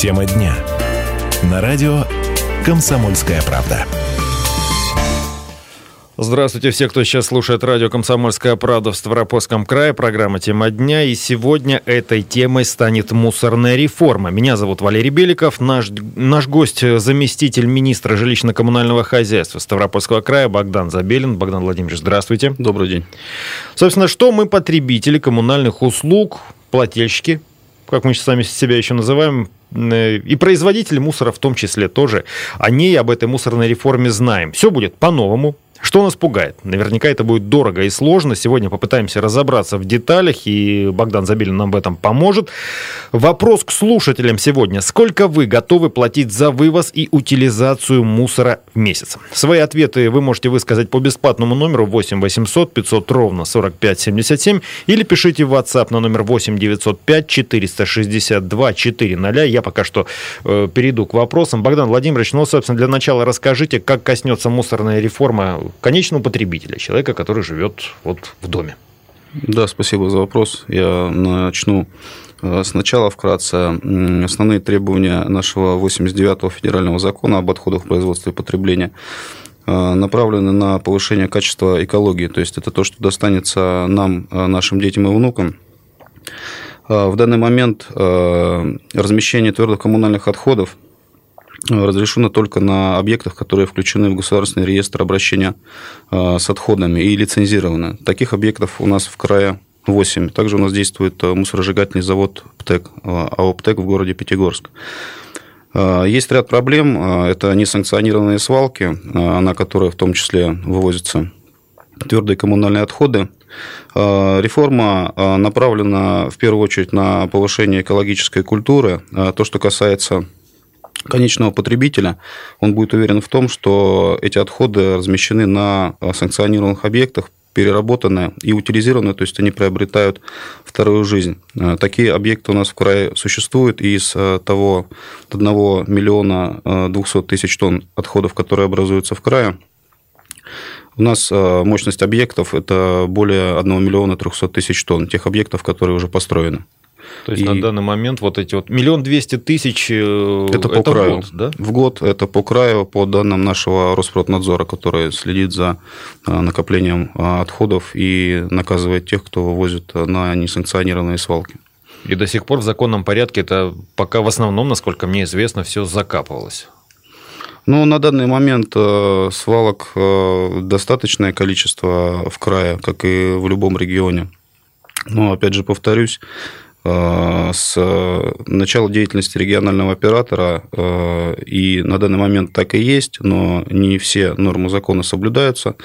Тема дня. На радио «Комсомольская правда». Здравствуйте все, кто сейчас слушает радио «Комсомольская правда» в Ставропольском крае. Программа «Тема дня». И сегодня этой темой станет мусорная реформа. Меня зовут Валерий Беликов. Наш, наш гость – заместитель министра жилищно-коммунального хозяйства Ставропольского края Богдан Забелин. Богдан Владимирович, здравствуйте. Добрый день. Собственно, что мы, потребители коммунальных услуг, плательщики, как мы сами себя еще называем, э, и производители мусора в том числе тоже, о ней, об этой мусорной реформе знаем. Все будет по-новому, что нас пугает? Наверняка это будет дорого и сложно. Сегодня попытаемся разобраться в деталях, и Богдан Забелин нам в этом поможет. Вопрос к слушателям сегодня. Сколько вы готовы платить за вывоз и утилизацию мусора в месяц? Свои ответы вы можете высказать по бесплатному номеру 8 800 500 ровно 45 77 или пишите в WhatsApp на номер 8 905 462 400. Я пока что э, перейду к вопросам. Богдан Владимирович, ну, собственно, для начала расскажите, как коснется мусорная реформа конечного потребителя, человека, который живет вот в доме. Да, спасибо за вопрос. Я начну э, Сначала вкратце основные требования нашего 89-го федерального закона об отходах производства и потребления э, направлены на повышение качества экологии. То есть это то, что достанется нам, э, нашим детям и внукам. В данный момент размещение твердых коммунальных отходов разрешено только на объектах, которые включены в государственный реестр обращения э, с отходами и лицензированы. Таких объектов у нас в крае 8. Также у нас действует э, мусоросжигательный завод ПТЭК, АО ПТЭК в городе Пятигорск. Есть ряд проблем. Это несанкционированные свалки, на которые в том числе вывозятся твердые коммунальные отходы. Реформа направлена в первую очередь на повышение экологической культуры. То, что касается конечного потребителя, он будет уверен в том, что эти отходы размещены на санкционированных объектах, переработаны и утилизированы, то есть они приобретают вторую жизнь. Такие объекты у нас в крае существуют, и из э, того 1 миллиона 200 э, тысяч тонн отходов, которые образуются в крае, у нас э, мощность объектов – это более 1 миллиона 300 тысяч тонн, тех объектов, которые уже построены. То есть и... на данный момент вот эти вот миллион двести тысяч э, это, по это краю. год, да? В год это по краю, по данным нашего Роспроднадзора, который следит за э, накоплением э, отходов и наказывает тех, кто вывозит на несанкционированные свалки. И до сих пор в законном порядке это пока в основном, насколько мне известно, все закапывалось. Ну, на данный момент свалок достаточное количество в крае, как и в любом регионе. Но, опять же, повторюсь, с начала деятельности регионального оператора, э, и на данный момент так и есть, но не все нормы закона соблюдаются.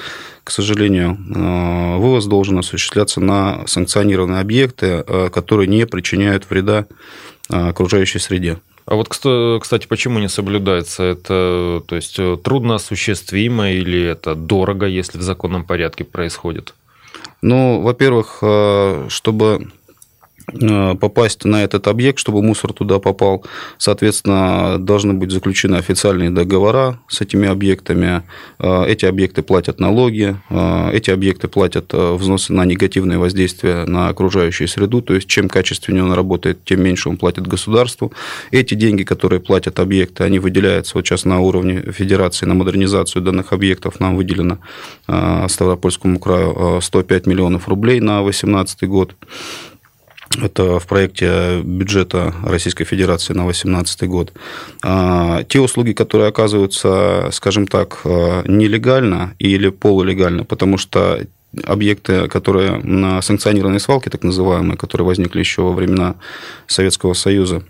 К сожалению, э, вывоз должен осуществляться на санкционированные объекты, которые не причиняют вреда окружающей среде. А вот, кстати, почему не соблюдается? Это то есть, трудно осуществимо или это дорого, если в законном порядке происходит? Ну, во-первых, чтобы Э, попасть на этот объект, чтобы мусор туда попал. Соответственно, должны быть заключены официальные договора с этими объектами. Э, эти объекты платят налоги, э, эти объекты платят взносы на негативное воздействие на окружающую среду. То есть, чем качественнее он работает, тем меньше он платит государству. Эти деньги, которые платят объекты, они выделяются вот сейчас на уровне федерации на модернизацию данных объектов. Нам выделено Ставропольскому краю 105 миллионов рублей на 2018 год. Это в проекте бюджета Российской Федерации на 2018 год. А, те услуги, которые оказываются, скажем так, э, нелегально или полулегально, потому что объекты, которые на санкционированной свалке, так называемые, которые возникли еще во времена Советского Союза,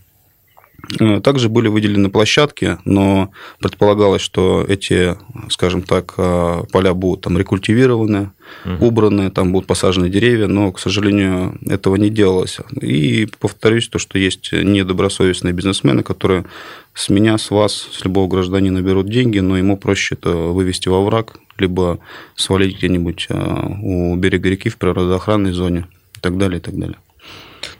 также были выделены площадки, но предполагалось, что эти, скажем так, э, поля будут там рекультивированы, угу. убраны, там будут посажены деревья, но, к сожалению, этого не делалось. И повторюсь, то, что есть недобросовестные бизнесмены, которые с меня, с вас, с любого гражданина берут деньги, но ему проще это вывести во враг, либо свалить где-нибудь э, у берега реки в природоохранной зоне и так далее, и так далее.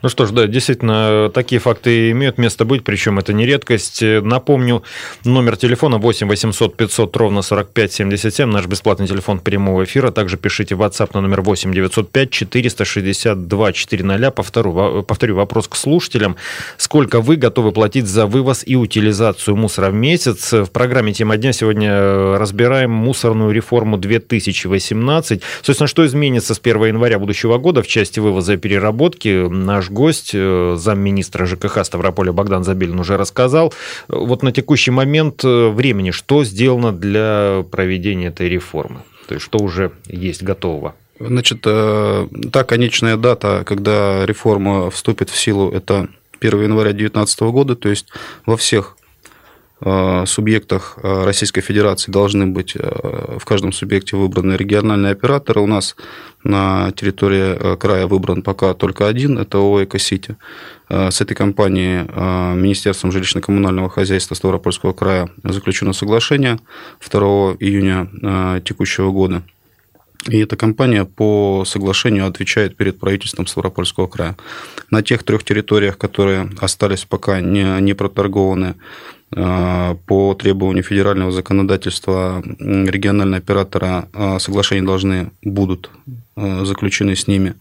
Ну что ж, да, действительно, такие факты имеют место быть, причем это не редкость. Напомню, номер телефона 8 800 500 ровно 45 77, наш бесплатный телефон прямого эфира. Также пишите в WhatsApp на номер 8 905 462 400. Повторю, повторю вопрос к слушателям. Сколько вы готовы платить за вывоз и утилизацию мусора в месяц? В программе «Тема дня» сегодня разбираем мусорную реформу 2018. Собственно, что изменится с 1 января будущего года в части вывоза и переработки? Наш гость, э, замминистра ЖКХ Ставрополя Богдан Забелин уже рассказал. Вот на текущий момент э, времени, что сделано для проведения этой реформы? То есть, что уже есть готового? Значит, э, та конечная дата, когда реформа вступит в силу, это 1 января 2019 года, то есть во всех субъектах э, Российской Федерации должны быть э, в каждом субъекте выбраны региональные операторы. У нас на территории края выбран пока только один, это ООО «Экосити». С этой компанией Министерством жилищно-коммунального хозяйства Ставропольского края заключено соглашение 2 июня текущего года. И эта компания по соглашению отвечает перед правительством Ставропольского края. На тех трех территориях, которые остались пока не, не проторгованы, Э, по требованию федерального законодательства региональные операторы э, соглашения должны будут э, заключены с ними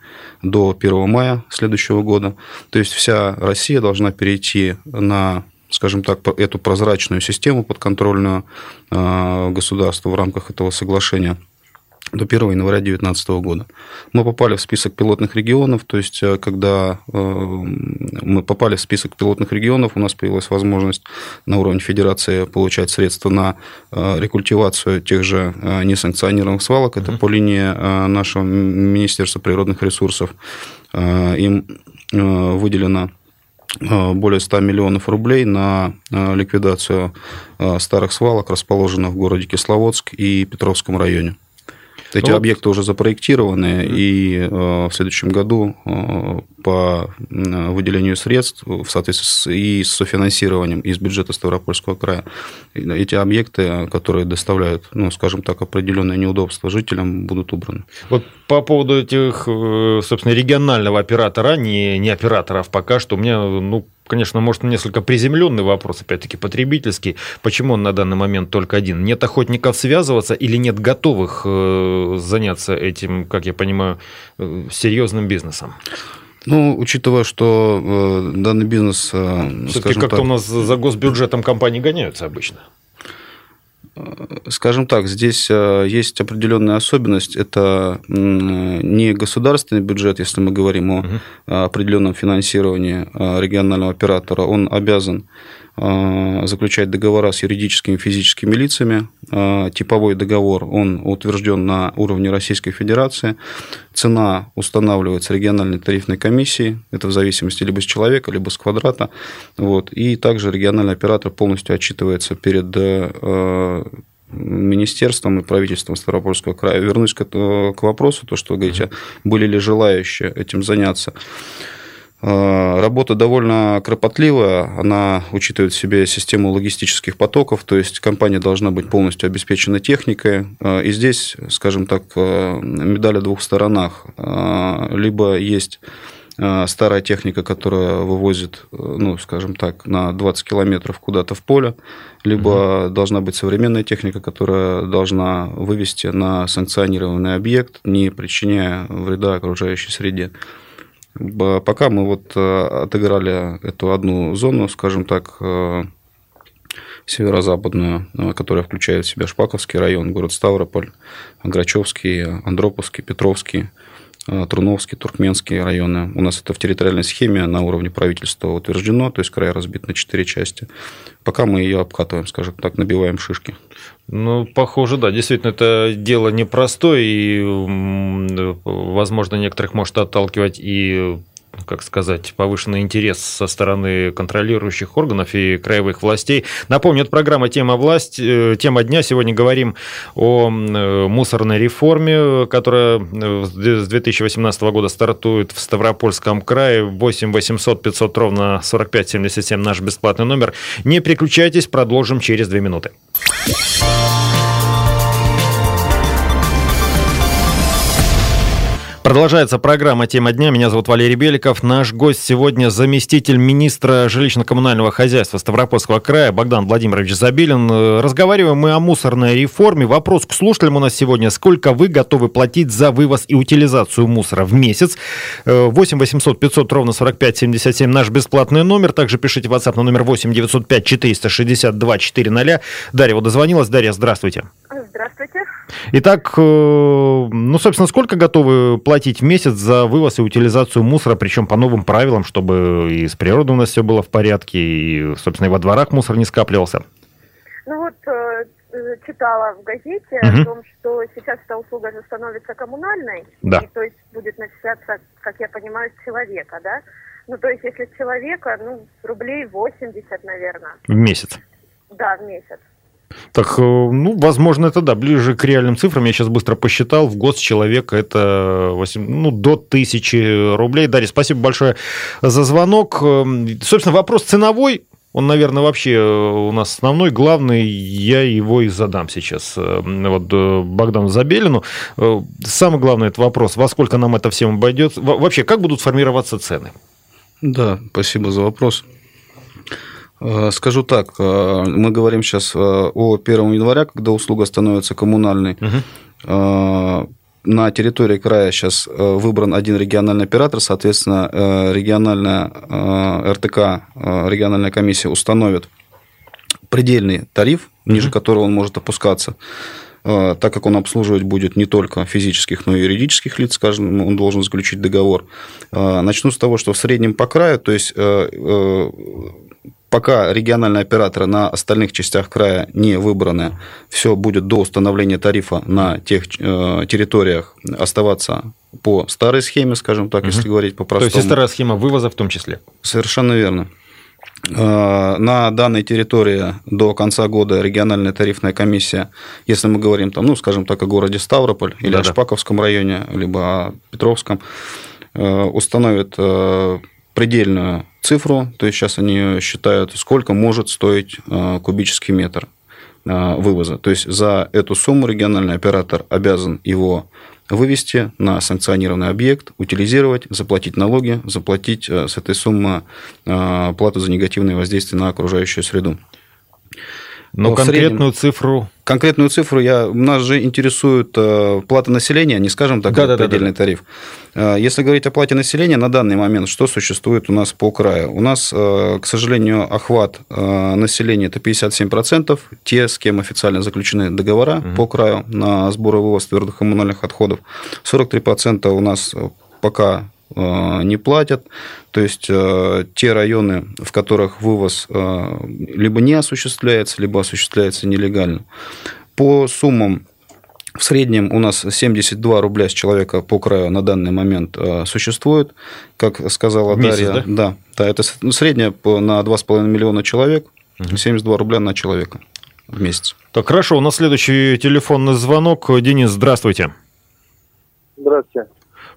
до 1 мая следующего года. То есть вся Россия должна перейти на скажем так, эту прозрачную систему подконтрольную государству в рамках этого соглашения – до 1 января 2019 года. Мы попали в список пилотных регионов, то есть э, когда э, мы попали в список пилотных регионов, у нас появилась возможность на уровне федерации получать средства на э, рекультивацию тех же несанкционированных свалок. Это по линии нашего Министерства природных ресурсов. Им выделено более 100 миллионов рублей на ликвидацию старых свалок, расположенных в городе Кисловодск и Петровском районе. Эти вот. объекты уже запроектированы, mm-hmm. и э, в следующем году э, по выделению средств в соответствии с, и с софинансированием из бюджета Ставропольского края эти объекты, которые доставляют, ну, скажем так, определенное неудобство жителям, будут убраны. Вот по поводу этих, э, собственно, регионального оператора, не, не операторов пока что, у меня, ну, конечно, может, несколько приземленный вопрос, опять-таки, потребительский. Почему он на данный момент только один? Нет охотников связываться или нет готовых э, заняться этим, как я понимаю, э, серьезным бизнесом? Ну, учитывая, что э, данный бизнес... Все-таки как-то так, у нас за госбюджетом компании гоняются обычно. Скажем так, здесь есть определенная особенность. Это не государственный бюджет, если мы говорим о определенном финансировании регионального оператора. Он обязан Э, заключать договора с юридическими и физическими лицами. Э, типовой договор, он утвержден на уровне Российской Федерации. Цена устанавливается региональной тарифной комиссией, это в зависимости либо с человека, либо с квадрата. Вот. И также региональный оператор полностью отчитывается перед э, министерством и правительством Ставропольского края. Вернусь к, к вопросу, то, что говорите, были ли желающие этим заняться. Э, работа довольно кропотливая, она учитывает в себе систему логистических потоков, то есть компания должна быть полностью обеспечена техникой. Э, и здесь, скажем так, э, медаль о двух сторонах. Либо есть старая техника, которая вывозит, ну, скажем так, на 20 километров куда-то в поле, либо угу. должна быть современная техника, которая должна вывести на санкционированный объект, не причиняя вреда окружающей среде. Пока мы вот э, отыграли эту одну зону, скажем так, э, северо-западную, э, которая включает в себя Шпаковский район, город Ставрополь, Грачевский, Андроповский, Петровский, Труновский, Туркменские районы. У нас это в территориальной схеме на уровне правительства утверждено, то есть край разбит на четыре части. Пока мы ее обкатываем, скажем так, набиваем шишки. Ну, похоже, да. Действительно, это дело непростое, и, возможно, некоторых может отталкивать и как сказать, повышенный интерес со стороны контролирующих органов и краевых властей. Напомню, это программа «Тема власть», э, тема дня. Сегодня говорим о э, мусорной реформе, которая э, с 2018 года стартует в Ставропольском крае. 8 800 500 ровно 45 77 наш бесплатный номер. Не переключайтесь, продолжим через две минуты. Продолжается программа «Тема дня». Меня зовут Валерий Беликов. Наш гость сегодня заместитель министра жилищно-коммунального хозяйства Ставропольского края Богдан Владимирович Забелин. Разговариваем мы о мусорной реформе. Вопрос к слушателям у нас сегодня. Сколько вы готовы платить за вывоз и утилизацию мусора в месяц? 8 800 500 ровно 45 77 наш бесплатный номер. Также пишите в WhatsApp на номер 8 905 462 400. Дарья вот дозвонилась. Дарья, здравствуйте. Здравствуйте. Итак, э, ну, собственно, сколько готовы платить в месяц за вывоз и утилизацию мусора, причем по новым правилам, чтобы и с природой у нас все было в порядке, и, собственно, и во дворах мусор не скапливался? Ну вот э, читала в газете угу. о том, что сейчас эта услуга же становится коммунальной, да. и то есть будет начисляться, как я понимаю, с человека, да? Ну, то есть, если с человека, ну, рублей 80, наверное. В месяц? Да, в месяц. Так, э, ну, возможно, это да, ближе к реальным цифрам. Я сейчас быстро посчитал. В год с человека это 8, ну, до тысячи рублей. Дарья, спасибо большое за звонок. Эм, собственно, вопрос ценовой. Он, наверное, вообще э, у нас основной, главный, я его и задам сейчас э, вот Богдану Забелину. Самый главный это вопрос, во сколько нам это всем обойдется? Вообще, как будут формироваться цены? Да, спасибо за вопрос. Э, скажу так, э, мы говорим сейчас э, о 1 января, когда услуга становится коммунальной. Угу. На территории края сейчас выбран один региональный оператор, соответственно, региональная РТК, региональная комиссия установит предельный тариф, ниже которого он может опускаться так как он обслуживать будет не только физических, но и юридических лиц, скажем, он должен заключить договор. Начну с того, что в среднем по краю, то есть пока региональные операторы на остальных частях края не выбраны, все будет до установления тарифа на тех э, территориях оставаться по старой схеме, скажем так, угу. если говорить по-простому. То есть и старая схема вывоза в том числе? Совершенно верно. Э, на данной территории до конца года региональная тарифная комиссия, если мы говорим, там, ну, скажем так, о городе Ставрополь или Да-да. о Шпаковском районе, либо о Петровском, э, установит предельную цифру, то есть сейчас они считают, сколько может стоить э, кубический метр э, вывоза. То есть за эту сумму региональный оператор обязан его вывести на санкционированный объект, утилизировать, заплатить налоги, заплатить э, с этой суммы плату за негативное воздействие на окружающую среду. Но в конкретную среднем, цифру? Конкретную цифру я, нас же интересует э, плата населения, не скажем так, да, да, предельный да, да. тариф. Э, если говорить о плате населения, на данный момент что существует у нас по краю? У нас, э, к сожалению, охват населения – это 57%, те, с кем официально заключены договора угу. по краю на сбор и вывоз твердых коммунальных отходов. 43% у нас пока не платят. То есть э, те районы, в которых вывоз э, либо не осуществляется, либо осуществляется нелегально. По суммам в среднем у нас 72 рубля с человека по краю на данный момент существует. Как сказала месяц, Дарья, да? да, да, это ну, средняя на 2,5 миллиона человек, 72 рубля на человека в месяц. Так, хорошо, у нас следующий телефонный звонок. Денис, здравствуйте. Здравствуйте.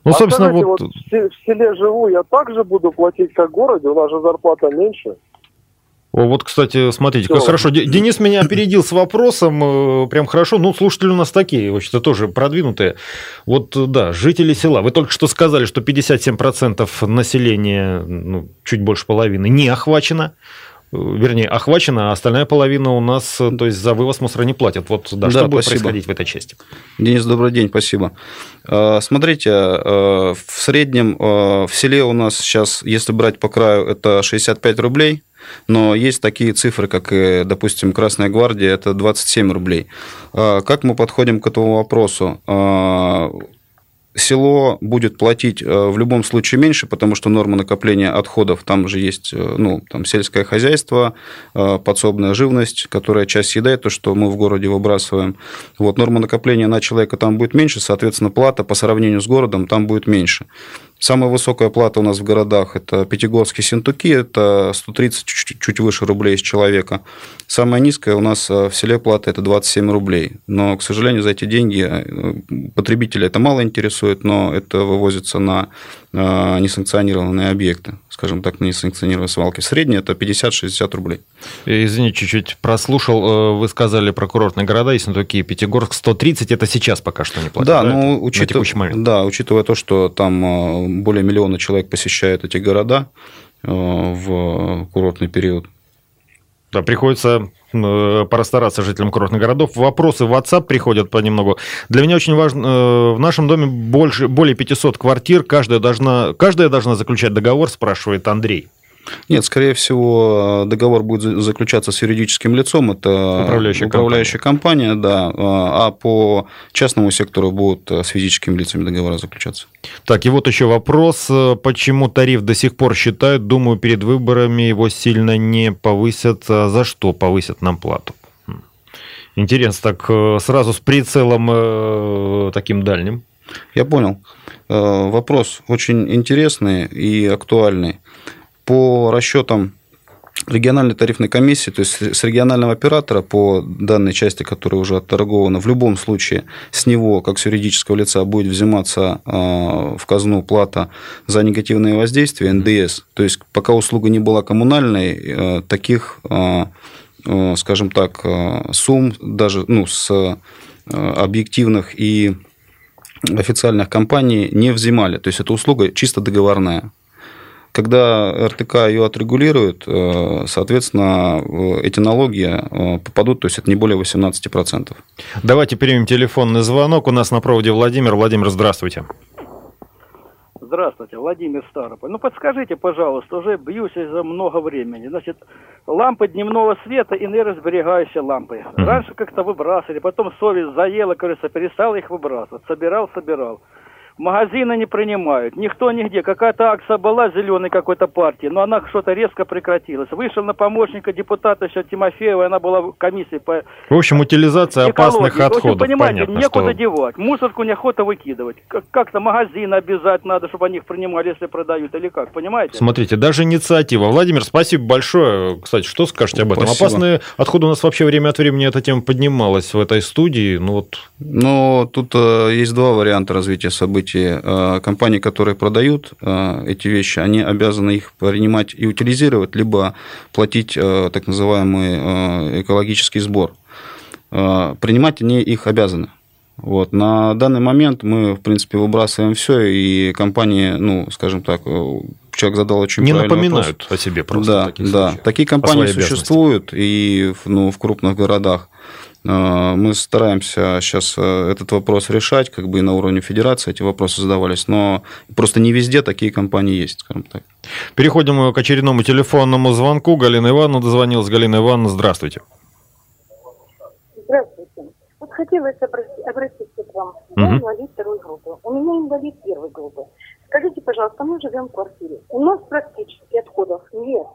Ну, а собственно, скажите, вот... вот в селе живу, я также буду платить, как в городе, у нас же зарплата меньше. О, вот, кстати, смотрите, Все. как хорошо. Денис меня опередил с вопросом, э, прям хорошо. Ну, слушатели у нас такие, вообще-то тоже продвинутые. Вот, да, жители села. Вы только что сказали, что 57% населения, ну, чуть больше половины, не охвачено вернее, охвачена, а остальная половина у нас, то есть за вывоз мусора не платят. Вот да, да что будет спасибо. происходить в этой части? Денис, добрый день, спасибо. А, смотрите, а, в среднем а, в селе у нас сейчас, если брать по краю, это 65 рублей, но есть такие цифры, как, допустим, Красная Гвардия, это 27 рублей. Как мы подходим к этому вопросу? Село будет платить э, в любом случае меньше, потому что норма накопления отходов, там же есть э, ну, там сельское хозяйство, э, подсобная живность, которая часть съедает то, что мы в городе выбрасываем. Вот, норма накопления на человека там будет меньше, соответственно, плата по сравнению с городом там будет меньше. Самая высокая плата у нас в городах – это Пятигорск Сентуки, это 130, чуть, чуть выше рублей с человека. Самая низкая у нас э, в селе плата – это 27 рублей. Но, к сожалению, за эти деньги э, потребителя это мало интересует, но это вывозится на э, несанкционированные объекты, скажем так, на несанкционированные свалки. Средняя – это 50-60 рублей. Извини, чуть-чуть прослушал. Вы сказали про курортные города, если такие Пятигорск 130, это сейчас пока что не платят. Да, да ну, учитывая, да, учитывая то, что там более миллиона человек посещают эти города в курортный период, да, приходится э, порастараться жителям курортных городов. Вопросы в WhatsApp приходят понемногу. Для меня очень важно, э, в нашем доме больше, более 500 квартир, каждая должна, каждая должна заключать договор, спрашивает Андрей. Нет, скорее всего, договор будет заключаться с юридическим лицом, это управляющая, управляющая компания. компания, да, а по частному сектору будут с физическими лицами договора заключаться. Так, и вот еще вопрос, почему тариф до сих пор считают, думаю, перед выборами его сильно не повысят, а за что повысят нам плату? Хм. Интересно, так э, сразу с прицелом э, таким дальним. Я понял. Э, вопрос очень интересный и актуальный по расчетам региональной тарифной комиссии, то есть с регионального оператора по данной части, которая уже отторгована, в любом случае с него, как с юридического лица, будет взиматься а, в казну плата за негативные воздействия, НДС. То есть пока услуга не была коммунальной, э, таких, а, э, скажем так, а, сумм даже ну, с объективных и официальных компаний не взимали. То есть, эта услуга чисто договорная. Когда РТК ее отрегулирует, э, соответственно, эти налоги э, попадут, то есть это не более 18%. Давайте примем телефонный звонок. У нас на проводе Владимир. Владимир, здравствуйте. Здравствуйте, Владимир Старополь. Ну, подскажите, пожалуйста, уже бьюсь за много времени. Значит, лампы дневного света, энергосберегающие лампы. Mm-hmm. Раньше как-то выбрасывали, потом совесть заела, кажется, перестал их выбрасывать. Собирал, собирал магазины не принимают, никто нигде. Какая-то акция была зеленой какой-то партии, но она что-то резко прекратилась. Вышел на помощника депутата еще Тимофеева, она была в комиссии по... В общем, утилизация экологии. опасных отходов, в общем, понимаете, понятно, некуда что... девать. Мусорку неохота выкидывать. Как-то магазин обязательно надо, чтобы они их принимали, если продают, или как, понимаете? Смотрите, даже инициатива. Владимир, спасибо большое. Кстати, что скажете об этом? Спасибо. Опасные отходы у нас вообще время от времени эта тема поднималась в этой студии. Ну, вот... ну тут э, есть два варианта развития событий сути, э, компании, которые продают э, эти вещи, они обязаны их принимать и утилизировать, либо платить э, так называемый экологический сбор. Принимать они их обязаны. Вот. На данный момент мы, в принципе, выбрасываем все, и компании, ну, скажем так, человек задал очень Не напоминают вопрос. о себе просто. Да, да. Случаях, Такие компании существуют и ну, в крупных городах. А, мы стараемся сейчас э, этот вопрос решать, как бы и на уровне федерации эти вопросы задавались, но просто не везде такие компании есть, скажем так. Переходим к очередному телефонному звонку. Галина Ивановна дозвонилась. Галина Ивановна, здравствуйте. Здравствуйте. Вот хотелось обратиться к вам. Я угу. инвалид второй группы. У меня инвалид первой группы. Скажите, пожалуйста, мы живем в квартире. У нас практически отходов нет.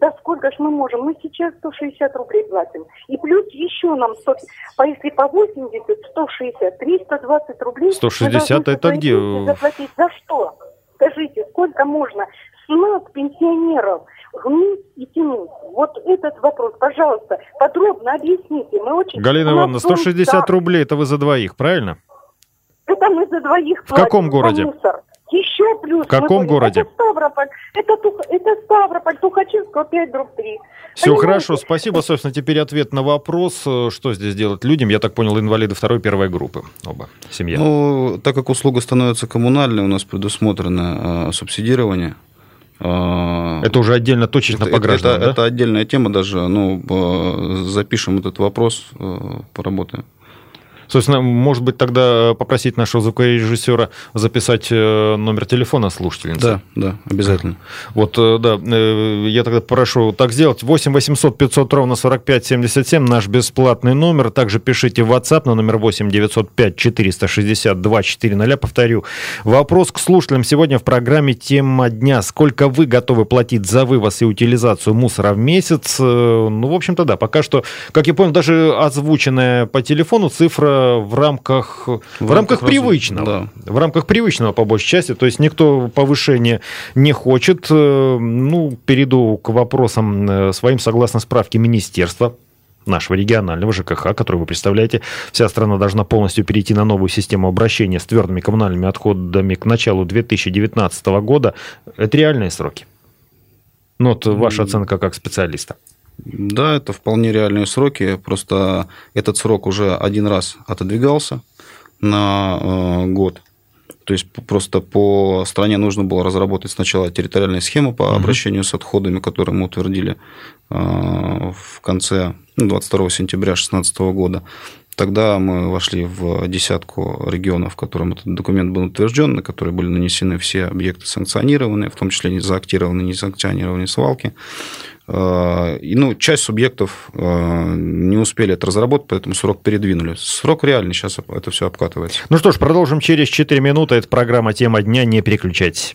Да сколько ж мы можем? Мы сейчас 160 рублей платим. И плюс еще нам, 100, по, если по 80, 160, 320 рублей. 160 это где? Заплатить за что? Скажите, сколько можно с нас, пенсионеров, гнуть и тянуть? Вот этот вопрос, пожалуйста, подробно объясните. Мы очень... Галина Ивановна, 160 рублей это вы за двоих, правильно? Это мы за двоих В каком городе? Мусор. Еще плюс. В каком городе? Это Ставрополь. Это, это Ставрополь, Тухачевского 5, дробь 3. Все Понимаете? хорошо, спасибо. Собственно, теперь ответ на вопрос, э, что здесь делать людям. Я так понял, инвалиды второй, первой группы. Оба, семья. Ну, так как услуга становится коммунальной, у нас предусмотрено э, субсидирование. Э, это уже отдельно точечно это, по гражданам, это, да? это отдельная тема даже. Ну, э, запишем этот вопрос, поработаем. Собственно, может быть, тогда попросить нашего звукорежиссера записать э, номер телефона слушательницы. Да, да, обязательно. Вот, э, да, э, я тогда прошу так сделать. 8 800 500 ровно 45 77, наш бесплатный номер. Также пишите в WhatsApp на номер 8 905 462 400. Повторю, вопрос к слушателям сегодня в программе «Тема дня». Сколько вы готовы платить за вывоз и утилизацию мусора в месяц? Ну, в общем-то, да, пока что, как я понял, даже озвученная по телефону цифра это в рамках, в, в рамках, рамках привычного. Да. В рамках привычного, по большей части. То есть никто повышения не хочет. Э, ну, перейду к вопросам э, своим согласно справке министерства нашего регионального ЖКХ, который вы представляете. Вся страна должна полностью перейти на новую систему обращения с твердыми коммунальными отходами к началу 2019 года. Это реальные сроки? Ну, вот ваша оценка как специалиста. Да, это вполне реальные сроки. Просто этот срок уже один раз отодвигался на э, год. То есть просто по стране нужно было разработать сначала территориальную схему по обращению с отходами, которую мы утвердили э, в конце 22 ну, сентября 2016 года. Тогда мы вошли в десятку регионов, в котором этот документ был утвержден, на которые были нанесены все объекты санкционированные, в том числе не заактированные, не санкционированные свалки. Э, и, ну, часть субъектов э, не успели это разработать, поэтому срок передвинули. Срок реальный, сейчас это все обкатывается. Ну что ж, продолжим через 4 минуты. Это программа «Тема дня». Не переключайтесь.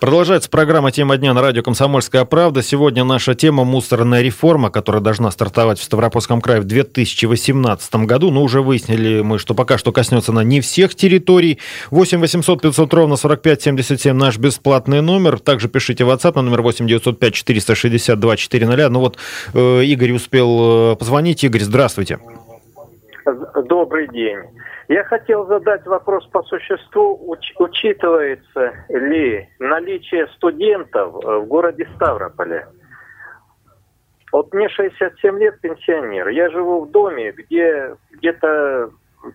Продолжается программа «Тема дня» на радио «Комсомольская правда». Сегодня наша тема – мусорная реформа, которая должна стартовать в Ставропольском крае в 2018 году. Но уже выяснили мы, что пока что коснется она не всех территорий. 8 800 500 ровно 45 77 наш бесплатный номер. Также пишите в WhatsApp на номер 8 905 462 400. Ну вот э, Игорь успел э, позвонить. Игорь, здравствуйте. Добрый день. Я хотел задать вопрос по существу. Уч, учитывается ли наличие студентов э, в городе Ставрополе? Вот мне 67 лет, пенсионер. Я живу в доме, где где-то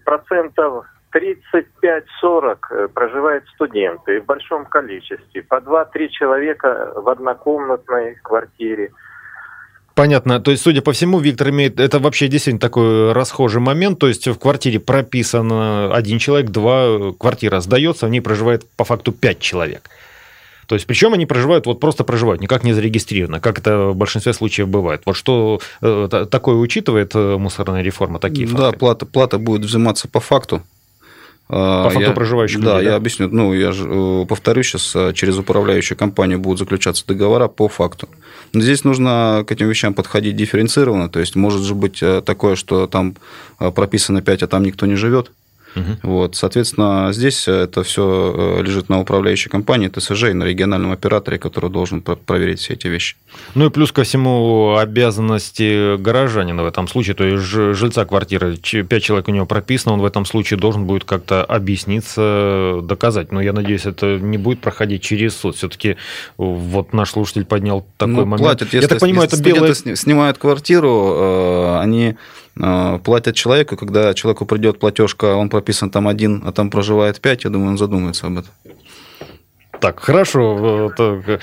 процентов 35-40 э, проживают студенты в большом количестве. По 2-3 человека в однокомнатной квартире – Понятно. То есть, судя по всему, Виктор имеет... Это вообще действительно такой расхожий момент. То есть, в квартире прописан один человек, два квартира сдается, в ней проживает по факту пять человек. То есть, причем они проживают, вот просто проживают, никак не зарегистрировано, как это в большинстве случаев бывает. Вот что э, такое учитывает э, мусорная реформа, такие факты? Да, плата, плата будет взиматься по факту. По факту я, проживающих да, людей, да, я объясню. Ну, я же э, повторю, сейчас э, через управляющую компанию будут заключаться договора по факту. Но здесь нужно к этим вещам подходить дифференцированно. То есть, может же быть э, такое, что там прописано 5, а там никто не живет. Угу. Вот, соответственно, здесь это все э, лежит на управляющей компании ТСЖ и на региональном операторе, который должен проверить все эти вещи. Ну и плюс ко всему обязанности горожанина в этом случае, то есть жильца квартиры, 5 человек у него прописано, он в этом случае должен будет как-то объясниться, доказать. Но я надеюсь, это не будет проходить через суд. Все-таки вот наш слушатель поднял такой ну, момент. Платят, если, я так понимаю, это белые... снимают квартиру, э, они э, платят человеку, когда человеку придет платежка, он прописан там один, а там проживает пять, я думаю, он задумается об этом. Так, хорошо. Так,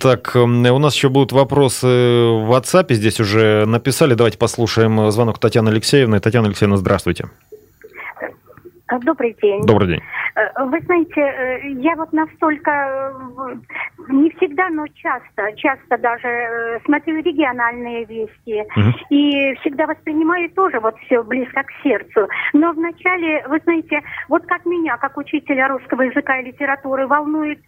так, у нас еще будут вопросы в WhatsApp. Здесь уже написали. Давайте послушаем звонок Татьяны Алексеевны. Татьяна Алексеевна, здравствуйте. Добрый день. Добрый день. Э, вы знаете, э, я вот настолько, э, не всегда, но часто, часто даже смотрю региональные вести угу. и всегда воспринимаю тоже вот все близко к сердцу. Но вначале, вы знаете, вот как меня, как учителя русского языка и литературы, волнует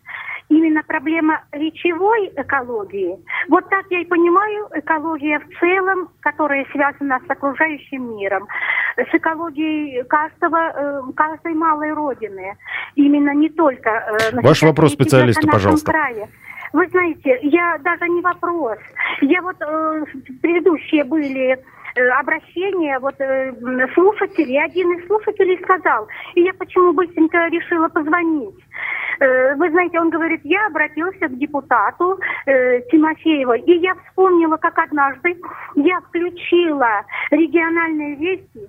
именно проблема речевой экологии. Вот так я и понимаю экология в целом, которая связана с окружающим миром, с экологией каждого, каждой малой родины именно не только... Э, Ваш вопрос специалисту, пожалуйста. Крае. Вы знаете, я даже не вопрос. Я вот э, предыдущие были э, обращения вот э, слушателей. Один из слушателей сказал, и я почему быстренько решила позвонить. Э, вы знаете, он говорит, я обратился к депутату э, Тимофеевой, и я вспомнила, как однажды я включила региональные вести,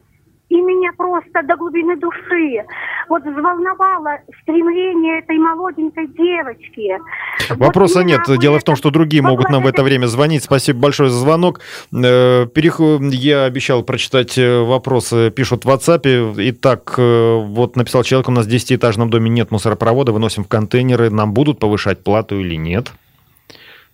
и меня просто до глубины души вот взволновало стремление этой молоденькой девочки. Вопроса вот нет. Дело в том, что другие могут нам в это время звонить. Спасибо большое за звонок. Э, переход... Я обещал прочитать э, вопросы, пишут в WhatsApp. Итак, э, вот написал человек, у нас в 10-этажном доме нет мусоропровода, выносим в контейнеры. Нам будут повышать плату или нет?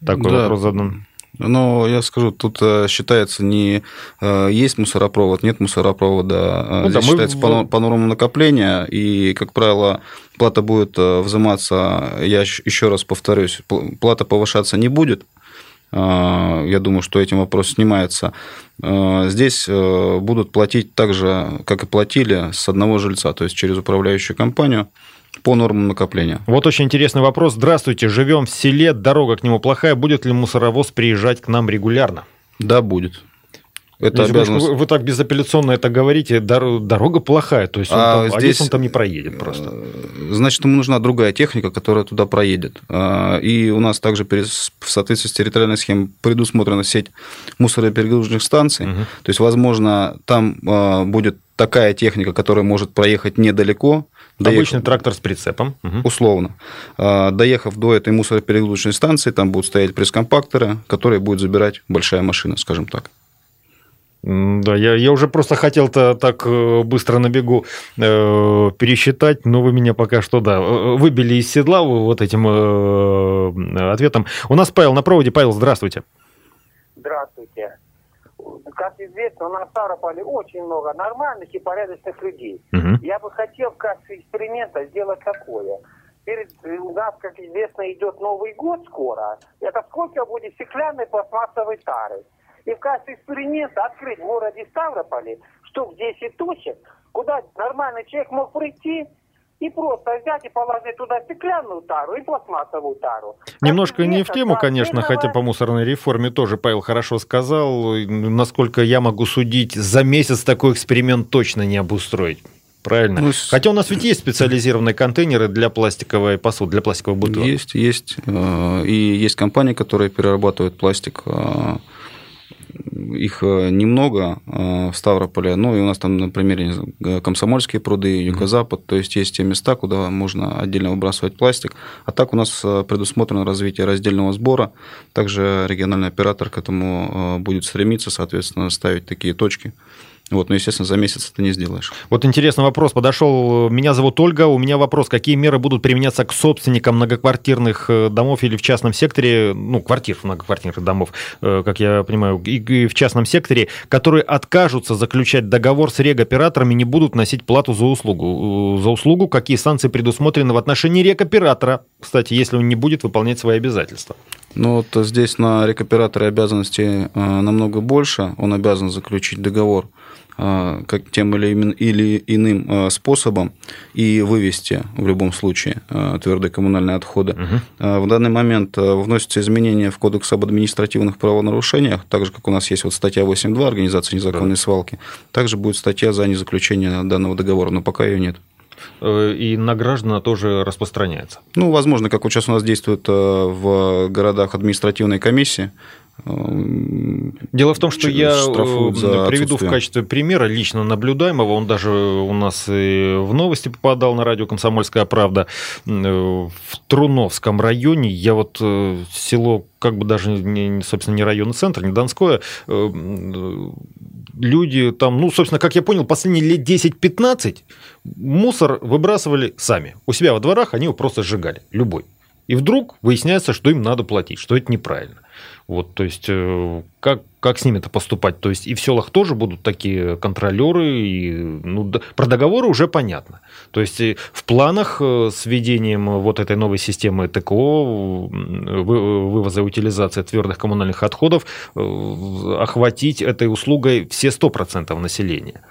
Такой да. вопрос задан. Но я скажу, тут э, считается не э, есть мусоропровод, нет мусоропровода. Э, ну, Здесь да, считается мы... по, нормам накопления, и, как правило, плата будет взиматься, я еще раз повторюсь, плата повышаться не будет, я думаю, что этим вопрос снимается. Здесь будут платить так же, как и платили с одного жильца, то есть через управляющую компанию по нормам накопления. Вот очень интересный вопрос. Здравствуйте, живем в селе, дорога к нему плохая. Будет ли мусоровоз приезжать к нам регулярно? Да, будет. Это обязанность... вы, вы так безапелляционно это говорите, дорога плохая, то есть он а, там, здесь, он там не проедет просто. Э, значит, ему нужна другая техника, которая туда проедет. А, и у нас также в соответствии с территориальной схемой предусмотрена сеть мусороперегрузочных станций. Угу. То есть, возможно, там а, будет такая техника, которая может проехать недалеко. Доехав, Обычный трактор с прицепом. Угу. Условно. Доехав до этой мусороперегрузочной станции, там будут стоять пресс-компакторы, которые будет забирать большая машина, скажем так. Да, я, я уже просто хотел-то так э, быстро на бегу э, пересчитать, но вы меня пока что, да, э, выбили из седла вот этим э, ответом. У нас Павел на проводе. Павел, здравствуйте. Здравствуйте. Как известно, в Ставрополе очень много нормальных и порядочных людей. Угу. Я бы хотел в качестве эксперимента сделать такое. Перед, у нас, как известно, идет Новый год скоро. Это сколько будет стеклянной пластмассовой тары? и в качестве эксперимента открыть в городе Ставрополе штук 10 точек, куда нормальный человек мог прийти и просто взять и положить туда стеклянную тару и пластмассовую тару. Немножко не в тему, конечно, хотя по мусорной реформе тоже Павел хорошо сказал. Насколько я могу судить, за месяц такой эксперимент точно не обустроить. Правильно. Ну, Хотя у нас ведь есть специализированные контейнеры для пластиковой посуды, для пластиковых бутылок. Есть, есть. Э, и есть компании, которые перерабатывают пластик э, их э, немного э, в Ставрополе, ну и у нас там, на примере, Комсомольские пруды, Юго-Запад, то есть есть те места, куда можно отдельно выбрасывать пластик. А так у нас э, предусмотрено развитие раздельного сбора, также региональный оператор к этому будет стремиться, соответственно, ставить такие точки. Вот, но, естественно, за месяц это не сделаешь. Вот интересный вопрос подошел. Меня зовут Ольга. У меня вопрос, какие меры будут применяться к собственникам многоквартирных э, домов или в частном секторе, ну, квартир многоквартирных домов, э, как я понимаю, и в частном секторе, которые откажутся заключать договор с регоператорами, не будут носить плату за услугу. Э, за услугу какие санкции предусмотрены в отношении рекоператора, кстати, если он не будет выполнять свои обязательства? Ну, вот здесь на рекоператоре обязанностей намного больше. Он обязан заключить договор как тем или, или иным а, способом и вывести в любом случае а, твердые коммунальные отходы. Угу. В данный момент вносятся изменения в Кодекс об административных правонарушениях, так же, как у нас есть вот статья 8.2 организации незаконной да. свалки, также будет статья за незаключение данного договора, но пока ее нет э, и на граждан тоже распространяется. Ну, возможно, как вот сейчас у нас действует в городах административные комиссии, Дело в том, что я э, приведу в качестве примера лично наблюдаемого, он даже у нас и в новости попадал на радио «Комсомольская правда», э, в Труновском районе, я вот э, село, как бы даже, не, собственно, не районный центр, не Донское, люди там, ну, собственно, как я понял, последние лет 10-15 мусор выбрасывали сами. У себя во дворах они его просто сжигали, любой. И вдруг выясняется, что им надо платить, что это неправильно. Вот, то есть, э, как, как с ними-то поступать? То есть, и в селах тоже будут такие контролеры, и, ну, про договоры уже понятно. То есть, в планах э, с введением вот этой новой системы ТКО, вывоза и утилизации твердых коммунальных отходов, э, охватить этой услугой все 100% населения.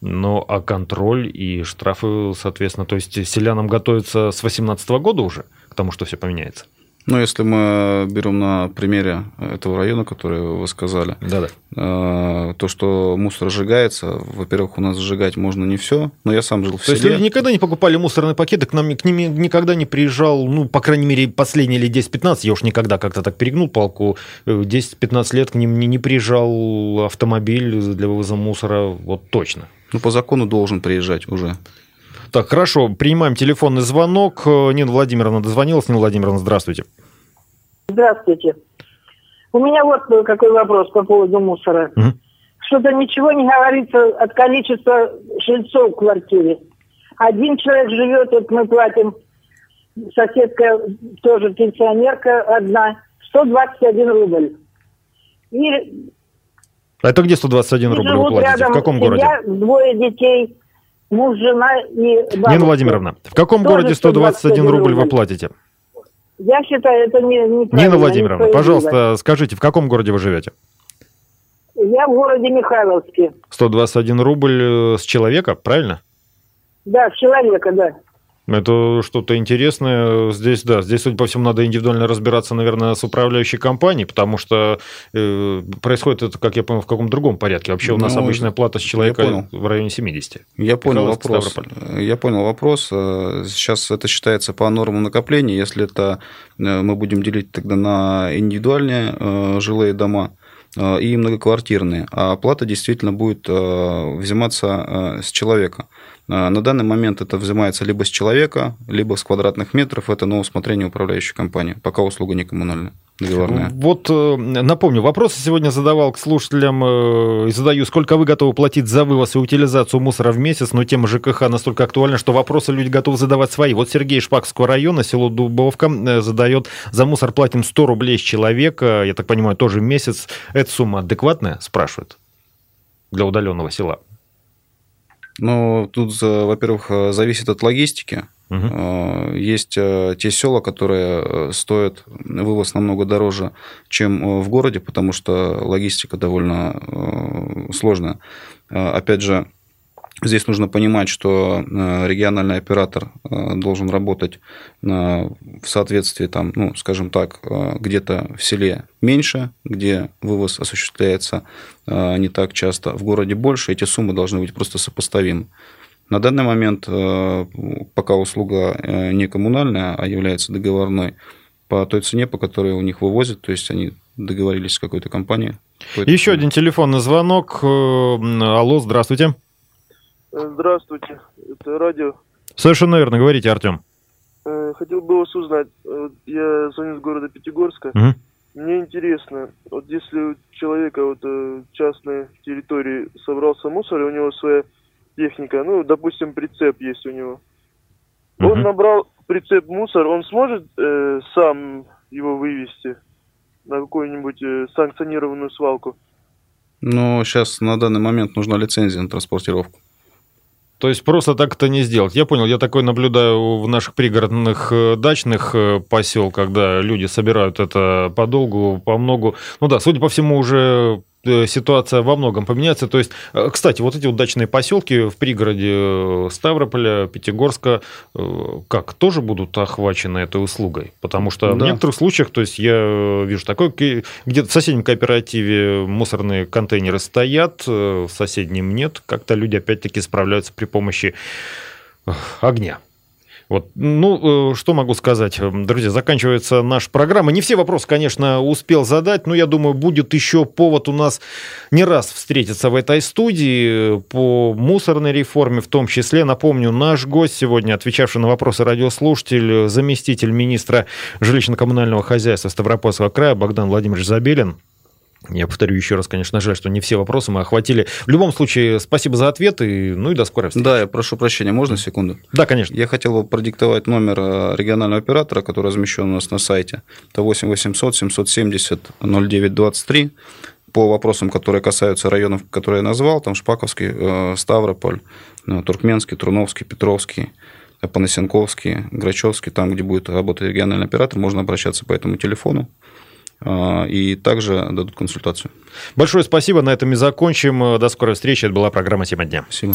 Но а контроль и штрафы, соответственно, то есть селянам готовятся с 2018 года уже к тому, что все поменяется? Ну, если мы берем на примере этого района, который вы сказали, Да-да. Э, то, что мусор сжигается, во-первых, у нас сжигать можно не все, но я сам жил в то селе. То есть люди никогда не покупали мусорные пакеты, к, нам, к ним никогда не приезжал, ну, по крайней мере, последние лет 10-15, я уж никогда как-то так перегнул палку, 10-15 лет к ним не, не приезжал автомобиль для вывоза мусора, вот точно. Ну, по закону должен приезжать уже. Так, хорошо, принимаем телефонный звонок. Нина Владимировна дозвонилась. Нина Владимировна, здравствуйте. Здравствуйте. У меня вот какой вопрос по поводу мусора. Угу. Что-то ничего не говорится от количества жильцов в квартире. Один человек живет, вот мы платим, соседка тоже пенсионерка одна, 121 рубль. И а это где 121 рубль вы платите? В каком городе? Двое детей муж, жена и бабушка. Нина Владимировна, в каком Тоже городе 121 рубль вы платите? Я считаю, это не неправильно. Нина Владимировна, пожалуйста, скажите, в каком городе вы живете? Я в городе Михайловске. 121 рубль э, с человека, правильно? Да, с человека, да. Это что-то интересное. Здесь, да, здесь, судя по всему, надо индивидуально разбираться, наверное, с управляющей компанией, потому что э, происходит это, как я понял, в каком-то другом порядке. Вообще у нас ну, обычная плата с человека в районе 70. Я понял вопрос. Я понял вопрос. Э, сейчас это считается по нормам накопления. Если это э, мы будем делить тогда на индивидуальные э, жилые дома, и многоквартирные, а плата действительно будет взиматься с человека. А, на данный момент это взимается либо с человека, либо с квадратных метров. Это на усмотрение управляющей компании, пока услуга не коммунальная, договорная. Вот э, напомню, вопросы сегодня задавал к слушателям э, и задаю, сколько вы готовы платить за вывоз и утилизацию мусора в месяц, но тема ЖКХ настолько актуальна, что вопросы люди готовы задавать свои. Вот Сергей Шпакского района, село Дубовка, э, задает, за мусор платим 100 рублей с человека, я так понимаю, тоже в месяц. Эта сумма адекватная, спрашивают, для удаленного села? Ну, тут, во-первых, э, зависит от логистики. Угу. Есть э, те села, которые стоят вывоз намного дороже, чем в городе, потому что логистика довольно сложная. Опять же, Здесь нужно понимать, что э, региональный оператор э, должен работать в соответствии, там, ну, скажем так, э, где-то в селе меньше, где вывоз осуществляется не так часто, в городе больше, эти суммы должны быть просто сопоставимы. На данный момент, пока услуга не коммунальная, а является договорной, по той цене, по которой у них вывозят, то есть они договорились с какой-то компанией. Еще один телефонный звонок. Алло, здравствуйте. Здравствуйте, это радио. Совершенно верно, говорите, Артем. Э, хотел бы вас узнать. Я звоню из города Пятигорска. Угу. Мне интересно, вот если у человека вот э, частной территории собрался мусор, и у него своя техника, ну, допустим, прицеп есть у него. Угу. Он набрал прицеп мусор, он сможет э, сам его вывести на какую-нибудь э, санкционированную свалку? Ну, сейчас на данный момент нужна лицензия на транспортировку. То есть просто так это не сделать. Я понял, я такой наблюдаю в наших пригородных э, дачных э, поселках, когда люди собирают это подолгу, по многу. Ну да, судя по всему, уже ситуация во многом поменяется. То есть, э, кстати, вот эти удачные поселки в пригороде э, Ставрополя, Пятигорска, как, тоже будут охвачены этой услугой? Потому что да. в некоторых случаях, то есть я вижу такое, где-то в соседнем кооперативе мусорные контейнеры стоят, в соседнем нет, как-то люди опять-таки справляются при помощи огня. Вот. Ну, э, что могу сказать, друзья, заканчивается наша программа. Не все вопросы, конечно, успел задать, но я думаю, будет еще повод у нас не раз встретиться в этой студии по мусорной реформе в том числе. Напомню, наш гость сегодня, отвечавший на вопросы радиослушатель, заместитель министра жилищно-коммунального хозяйства Ставропольского края Богдан Владимирович Забелин. Я повторю еще раз, конечно, жаль, что не все вопросы мы охватили. В любом случае, спасибо за ответ, и, ну и до скорой встречи. Да, я прошу прощения, можно секунду? Да, конечно. Я хотел бы продиктовать номер э, регионального оператора, который размещен у нас на сайте. Это 8 800 770 0923 по вопросам, которые касаются районов, которые я назвал, там Шпаковский, э, Ставрополь, э, Туркменский, Труновский, Петровский, Панасенковский, Грачевский, там, где будет работать региональный оператор, можно обращаться по этому телефону. А, и также дадут консультацию. Большое спасибо. На этом и закончим. До скорой встречи. Это была программа «Тема дня». Спасибо.